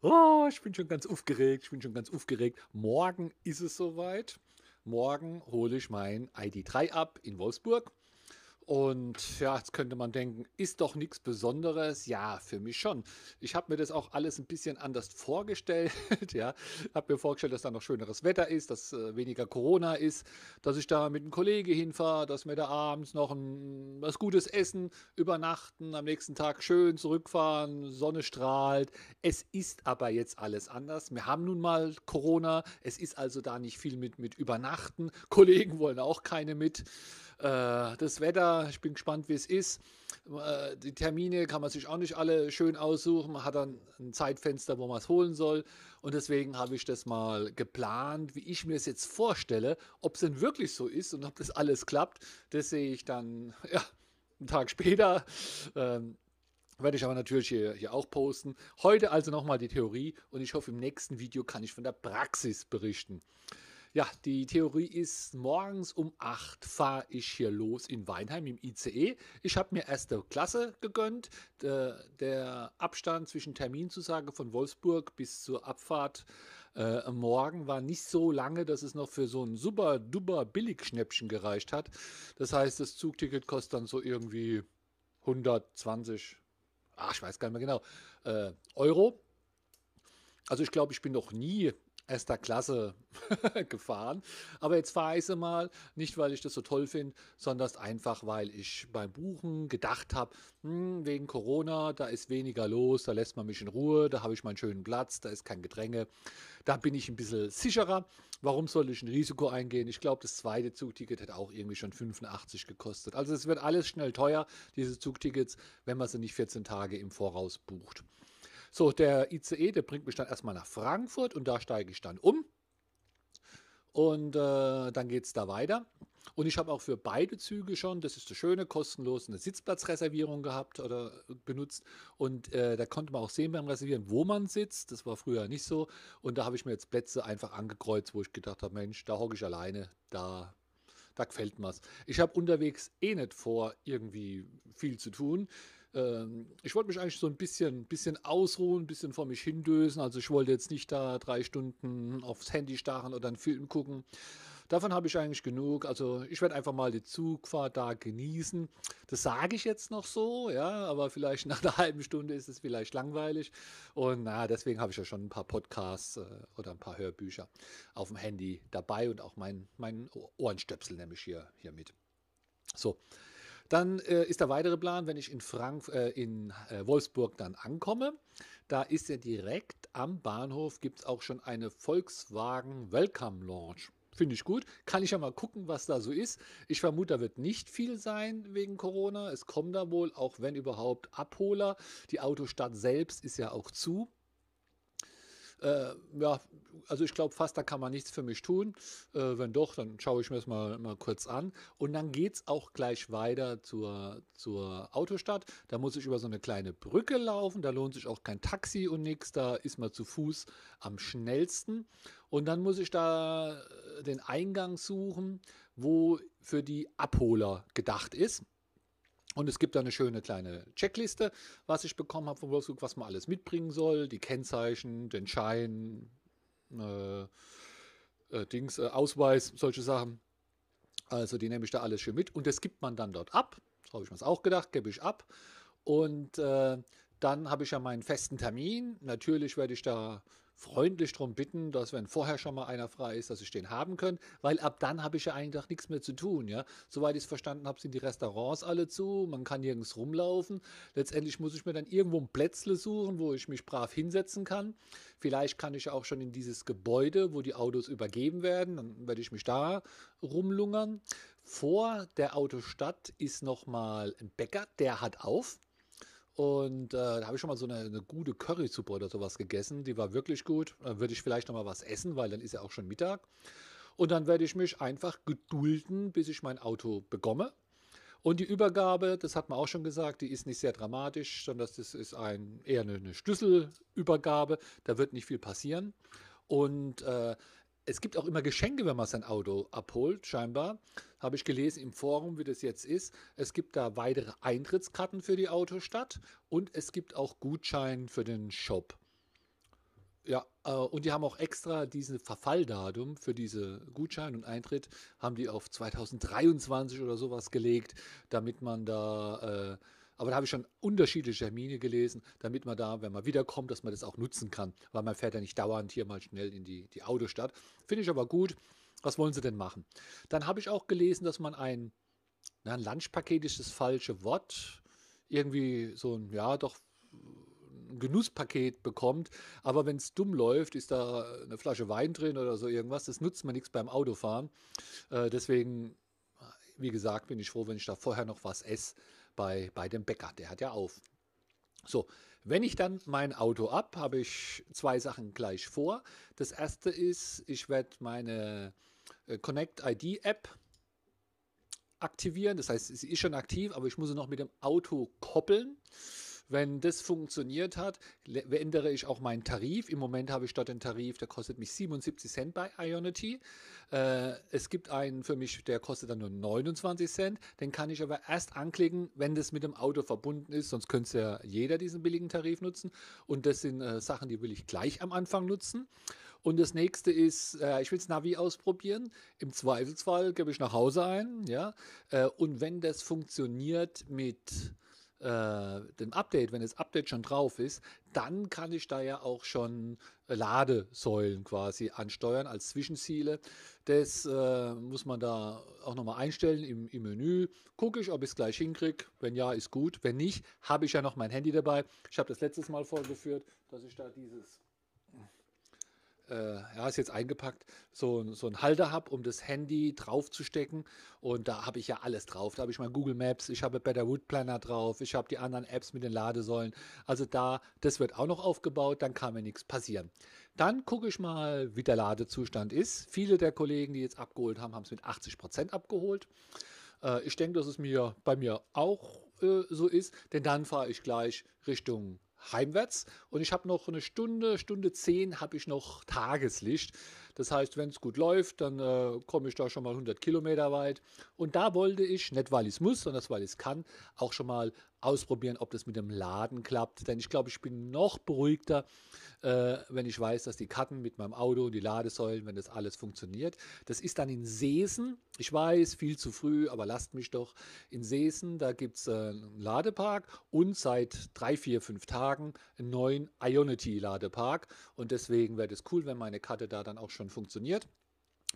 Oh, ich bin schon ganz aufgeregt. Ich bin schon ganz aufgeregt. Morgen ist es soweit. Morgen hole ich mein ID3 ab in Wolfsburg. Und ja, jetzt könnte man denken, ist doch nichts Besonderes. Ja, für mich schon. Ich habe mir das auch alles ein bisschen anders vorgestellt. ja, habe mir vorgestellt, dass da noch schöneres Wetter ist, dass äh, weniger Corona ist, dass ich da mit einem Kollegen hinfahre, dass wir da abends noch ein, was Gutes essen, übernachten, am nächsten Tag schön zurückfahren, Sonne strahlt. Es ist aber jetzt alles anders. Wir haben nun mal Corona. Es ist also da nicht viel mit, mit Übernachten. Kollegen wollen auch keine mit. Äh, das Wetter, ich bin gespannt, wie es ist. Äh, die Termine kann man sich auch nicht alle schön aussuchen. Man hat dann ein Zeitfenster, wo man es holen soll. Und deswegen habe ich das mal geplant, wie ich mir es jetzt vorstelle. Ob es denn wirklich so ist und ob das alles klappt, das sehe ich dann ja, einen Tag später. Ähm, werde ich aber natürlich hier, hier auch posten. Heute also nochmal die Theorie und ich hoffe, im nächsten Video kann ich von der Praxis berichten. Ja, die Theorie ist, morgens um 8 fahre ich hier los in Weinheim im ICE. Ich habe mir erste Klasse gegönnt. Der, der Abstand zwischen Terminzusage von Wolfsburg bis zur Abfahrt äh, morgen war nicht so lange, dass es noch für so ein super duper Billigschnäppchen gereicht hat. Das heißt, das Zugticket kostet dann so irgendwie 120, ach, ich weiß gar nicht mehr genau, äh, Euro. Also ich glaube, ich bin noch nie erster Klasse gefahren. Aber jetzt fahre ich sie mal, nicht weil ich das so toll finde, sondern einfach, weil ich beim Buchen gedacht habe, hm, wegen Corona, da ist weniger los, da lässt man mich in Ruhe, da habe ich meinen schönen Platz, da ist kein Gedränge. Da bin ich ein bisschen sicherer. Warum soll ich ein Risiko eingehen? Ich glaube, das zweite Zugticket hätte auch irgendwie schon 85 gekostet. Also es wird alles schnell teuer, diese Zugtickets, wenn man sie nicht 14 Tage im Voraus bucht. So, der ICE, der bringt mich dann erstmal nach Frankfurt und da steige ich dann um. Und äh, dann geht es da weiter. Und ich habe auch für beide Züge schon, das ist das Schöne, kostenlos eine Sitzplatzreservierung gehabt oder benutzt. Und äh, da konnte man auch sehen beim Reservieren, wo man sitzt. Das war früher nicht so. Und da habe ich mir jetzt Plätze einfach angekreuzt, wo ich gedacht habe, Mensch, da hocke ich alleine, da, da gefällt mir's. Ich habe unterwegs eh nicht vor, irgendwie viel zu tun. Ähm, ich wollte mich eigentlich so ein bisschen, bisschen ausruhen, ein bisschen vor mich hindösen. Also ich wollte jetzt nicht da drei Stunden aufs Handy starren oder einen Film gucken. Davon habe ich eigentlich genug. Also ich werde einfach mal die Zugfahrt da genießen. Das sage ich jetzt noch so, ja, aber vielleicht nach einer halben Stunde ist es vielleicht langweilig. Und na, deswegen habe ich ja schon ein paar Podcasts äh, oder ein paar Hörbücher auf dem Handy dabei und auch mein, mein Ohrenstöpsel nämlich hier, hier mit. So, dann äh, ist der weitere Plan, wenn ich in, Frank äh, in äh, Wolfsburg dann ankomme, da ist ja direkt am Bahnhof, gibt es auch schon eine Volkswagen Welcome Launch. Finde ich gut. Kann ich ja mal gucken, was da so ist. Ich vermute, da wird nicht viel sein wegen Corona. Es kommen da wohl, auch wenn überhaupt, Abholer. Die Autostadt selbst ist ja auch zu. Äh, ja, also ich glaube fast, da kann man nichts für mich tun. Äh, wenn doch, dann schaue ich mir das mal, mal kurz an. Und dann geht es auch gleich weiter zur, zur Autostadt. Da muss ich über so eine kleine Brücke laufen. Da lohnt sich auch kein Taxi und nichts. Da ist man zu Fuß am schnellsten. Und dann muss ich da äh, den Eingang suchen, wo für die Abholer gedacht ist. Und es gibt da eine schöne kleine Checkliste, was ich bekommen habe von Wolfsburg, was man alles mitbringen soll, die Kennzeichen, den Schein, äh, äh, Dings, äh, Ausweis, solche Sachen. Also die nehme ich da alles schön mit und das gibt man dann dort ab. So habe ich mir das auch gedacht, gebe ich ab. Und äh, dann habe ich ja meinen festen Termin. Natürlich werde ich da freundlich darum bitten, dass wenn vorher schon mal einer frei ist, dass ich den haben könnte, weil ab dann habe ich ja eigentlich nichts mehr zu tun. Ja? Soweit ich es verstanden habe, sind die Restaurants alle zu, man kann nirgends rumlaufen. Letztendlich muss ich mir dann irgendwo ein Plätzle suchen, wo ich mich brav hinsetzen kann. Vielleicht kann ich auch schon in dieses Gebäude, wo die Autos übergeben werden, dann werde ich mich da rumlungern. Vor der Autostadt ist nochmal ein Bäcker, der hat auf. Und äh, da habe ich schon mal so eine, eine gute Currysuppe oder sowas gegessen. Die war wirklich gut. Dann würde ich vielleicht noch mal was essen, weil dann ist ja auch schon Mittag. Und dann werde ich mich einfach gedulden, bis ich mein Auto bekomme. Und die Übergabe, das hat man auch schon gesagt, die ist nicht sehr dramatisch, sondern das ist ein, eher eine, eine Schlüsselübergabe. Da wird nicht viel passieren. Und äh, es gibt auch immer Geschenke, wenn man sein Auto abholt, scheinbar. Habe ich gelesen im Forum, wie das jetzt ist. Es gibt da weitere Eintrittskarten für die Autostadt und es gibt auch Gutschein für den Shop. Ja, äh, und die haben auch extra diese Verfalldatum für diese Gutschein und Eintritt, haben die auf 2023 oder sowas gelegt, damit man da, äh, aber da habe ich schon unterschiedliche Termine gelesen, damit man da, wenn man wiederkommt, dass man das auch nutzen kann, weil man fährt ja nicht dauernd hier mal schnell in die, die Autostadt. Finde ich aber gut. Was wollen sie denn machen? Dann habe ich auch gelesen, dass man ein, na, ein Lunchpaket ist das falsche Wort, irgendwie so ein, ja, doch ein Genusspaket bekommt. Aber wenn es dumm läuft, ist da eine Flasche Wein drin oder so irgendwas. Das nutzt man nichts beim Autofahren. Äh, deswegen, wie gesagt, bin ich froh, wenn ich da vorher noch was esse bei, bei dem Bäcker. Der hat ja auf. So, wenn ich dann mein Auto ab, habe ich zwei Sachen gleich vor. Das erste ist, ich werde meine äh, Connect ID App aktivieren. Das heißt, sie ist schon aktiv, aber ich muss sie noch mit dem Auto koppeln. Wenn das funktioniert hat, ändere ich auch meinen Tarif. Im Moment habe ich dort einen Tarif, der kostet mich 77 Cent bei Ionity. Äh, es gibt einen für mich, der kostet dann nur 29 Cent. Den kann ich aber erst anklicken, wenn das mit dem Auto verbunden ist. Sonst könnte ja jeder diesen billigen Tarif nutzen. Und das sind äh, Sachen, die will ich gleich am Anfang nutzen. Und das nächste ist, äh, ich will das Navi ausprobieren. Im Zweifelsfall gebe ich nach Hause ein. Ja? Äh, und wenn das funktioniert mit äh, dem Update, wenn das Update schon drauf ist, dann kann ich da ja auch schon Ladesäulen quasi ansteuern als Zwischenziele. Das äh, muss man da auch nochmal einstellen im, im Menü. Gucke ich, ob ich es gleich hinkriege. Wenn ja, ist gut. Wenn nicht, habe ich ja noch mein Handy dabei. Ich habe das letztes Mal vorgeführt, dass ich da dieses äh, ja, ist jetzt eingepackt, so, so ein Halter habe, um das Handy draufzustecken. Und da habe ich ja alles drauf. Da habe ich mein Google Maps, ich habe Better Wood Planner drauf, ich habe die anderen Apps mit den Ladesäulen. Also da, das wird auch noch aufgebaut, dann kann mir nichts passieren. Dann gucke ich mal, wie der Ladezustand ist. Viele der Kollegen, die jetzt abgeholt haben, haben es mit 80 Prozent abgeholt. Äh, ich denke, dass es mir bei mir auch äh, so ist, denn dann fahre ich gleich Richtung heimwärts und ich habe noch eine Stunde, Stunde zehn habe ich noch Tageslicht. Das heißt, wenn es gut läuft, dann äh, komme ich da schon mal 100 Kilometer weit. Und da wollte ich, nicht weil ich es muss, sondern weil ich es kann, auch schon mal ausprobieren, ob das mit dem Laden klappt. Denn ich glaube, ich bin noch beruhigter, äh, wenn ich weiß, dass die Karten mit meinem Auto und die Ladesäulen, wenn das alles funktioniert. Das ist dann in Seesen. Ich weiß, viel zu früh, aber lasst mich doch. In Seesen, da gibt es äh, einen Ladepark und seit drei, vier, fünf Tagen einen neuen Ionity-Ladepark. Und deswegen wäre es cool, wenn meine Karte da dann auch schon funktioniert.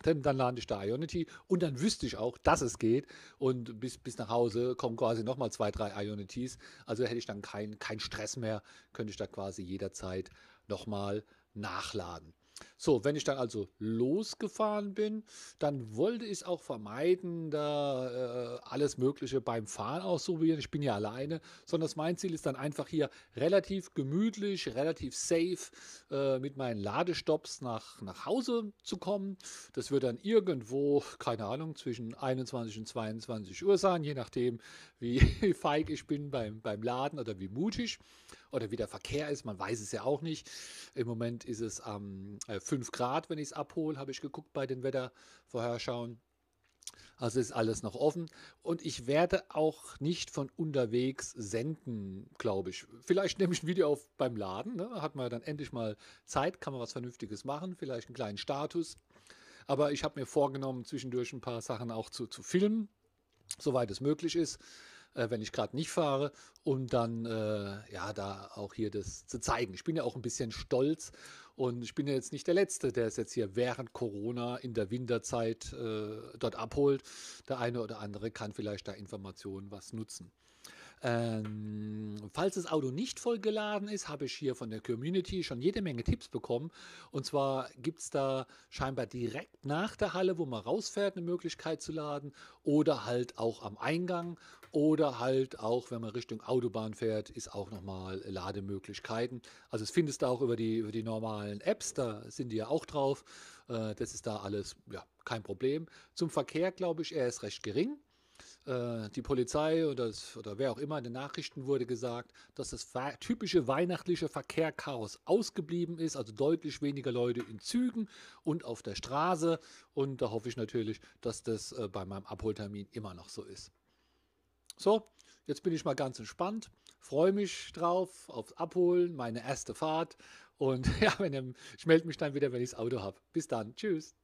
Denn dann lade ich da Ionity und dann wüsste ich auch, dass es geht. Und bis, bis nach Hause kommen quasi nochmal zwei, drei Ionities. Also hätte ich dann keinen kein Stress mehr, könnte ich da quasi jederzeit nochmal nachladen. So, wenn ich dann also losgefahren bin, dann wollte ich auch vermeiden, da äh, alles Mögliche beim Fahren auszuprobieren. Ich bin ja alleine, sondern mein Ziel ist dann einfach hier relativ gemütlich, relativ safe äh, mit meinen Ladestops nach, nach Hause zu kommen. Das wird dann irgendwo, keine Ahnung, zwischen 21 und 22 Uhr sein, je nachdem, wie feig ich bin beim, beim Laden oder wie mutig oder wie der Verkehr ist. Man weiß es ja auch nicht. Im Moment ist es am ähm, 5 Grad, wenn ich es abhole, habe ich geguckt bei den Wettervorherschauen. Also ist alles noch offen. Und ich werde auch nicht von unterwegs senden, glaube ich. Vielleicht nehme ich ein Video auf beim Laden. Ne? Hat man dann endlich mal Zeit, kann man was Vernünftiges machen, vielleicht einen kleinen Status. Aber ich habe mir vorgenommen, zwischendurch ein paar Sachen auch zu, zu filmen, soweit es möglich ist äh, wenn ich gerade nicht fahre, um dann äh, ja da auch hier das zu zeigen. Ich bin ja auch ein bisschen stolz und ich bin ja jetzt nicht der Letzte, der es jetzt hier während Corona in der Winterzeit äh, dort abholt. Der eine oder andere kann vielleicht da Informationen was nutzen. Ähm, falls das Auto nicht vollgeladen ist, habe ich hier von der Community schon jede Menge Tipps bekommen. Und zwar gibt es da scheinbar direkt nach der Halle, wo man rausfährt, eine Möglichkeit zu laden. Oder halt auch am Eingang. Oder halt auch, wenn man Richtung Autobahn fährt, ist auch nochmal Lademöglichkeiten. Also es findest du auch über die, über die normalen Apps, da sind die ja auch drauf. Äh, das ist da alles ja, kein Problem. Zum Verkehr glaube ich, er ist recht gering. Äh, die Polizei oder, das, oder wer auch immer in den Nachrichten wurde gesagt, dass das typische weihnachtliche Verkehrchaos ausgeblieben ist, also deutlich weniger Leute in Zügen und auf der Straße. Und da hoffe ich natürlich, dass das äh, bei meinem Abholtermin immer noch so ist. So, jetzt bin ich mal ganz entspannt, freue mich drauf, aufs Abholen, meine erste Fahrt Und ja, wenn ich melde mich dann wieder, wenn ich das Auto habe. Bis dann. Tschüss.